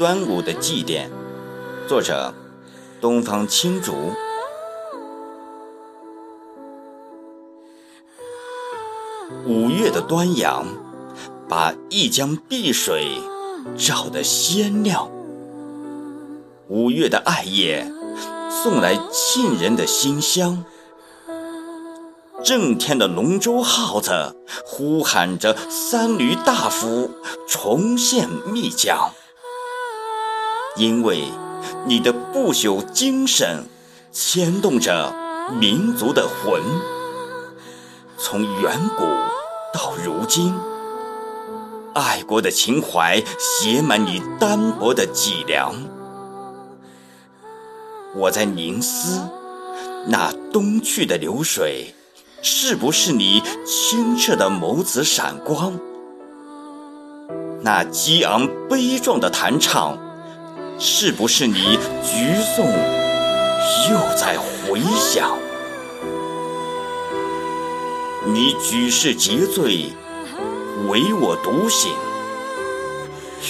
端午的祭奠，作者：东方青竹。五月的端阳，把一江碧水照得鲜亮。五月的艾叶，送来沁人的馨香。正天的龙舟号子，呼喊着三闾大夫重现密江。因为你的不朽精神牵动着民族的魂，从远古到如今，爱国的情怀写满你单薄的脊梁。我在凝思，那东去的流水，是不是你清澈的眸子闪光？那激昂悲壮的弹唱。是不是你橘颂又在回响？你举世皆醉，唯我独醒。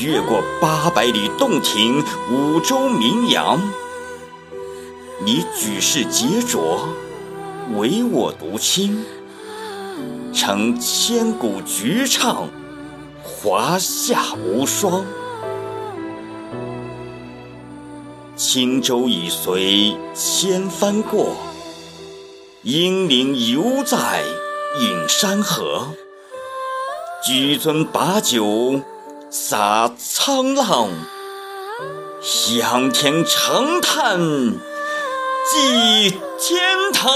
越过八百里洞庭，五洲名扬。你举世皆浊，唯我独清。成千古绝唱，华夏无双。轻舟已随千帆过，英灵犹在映山河。举樽把酒洒沧浪，仰天长叹祭天堂。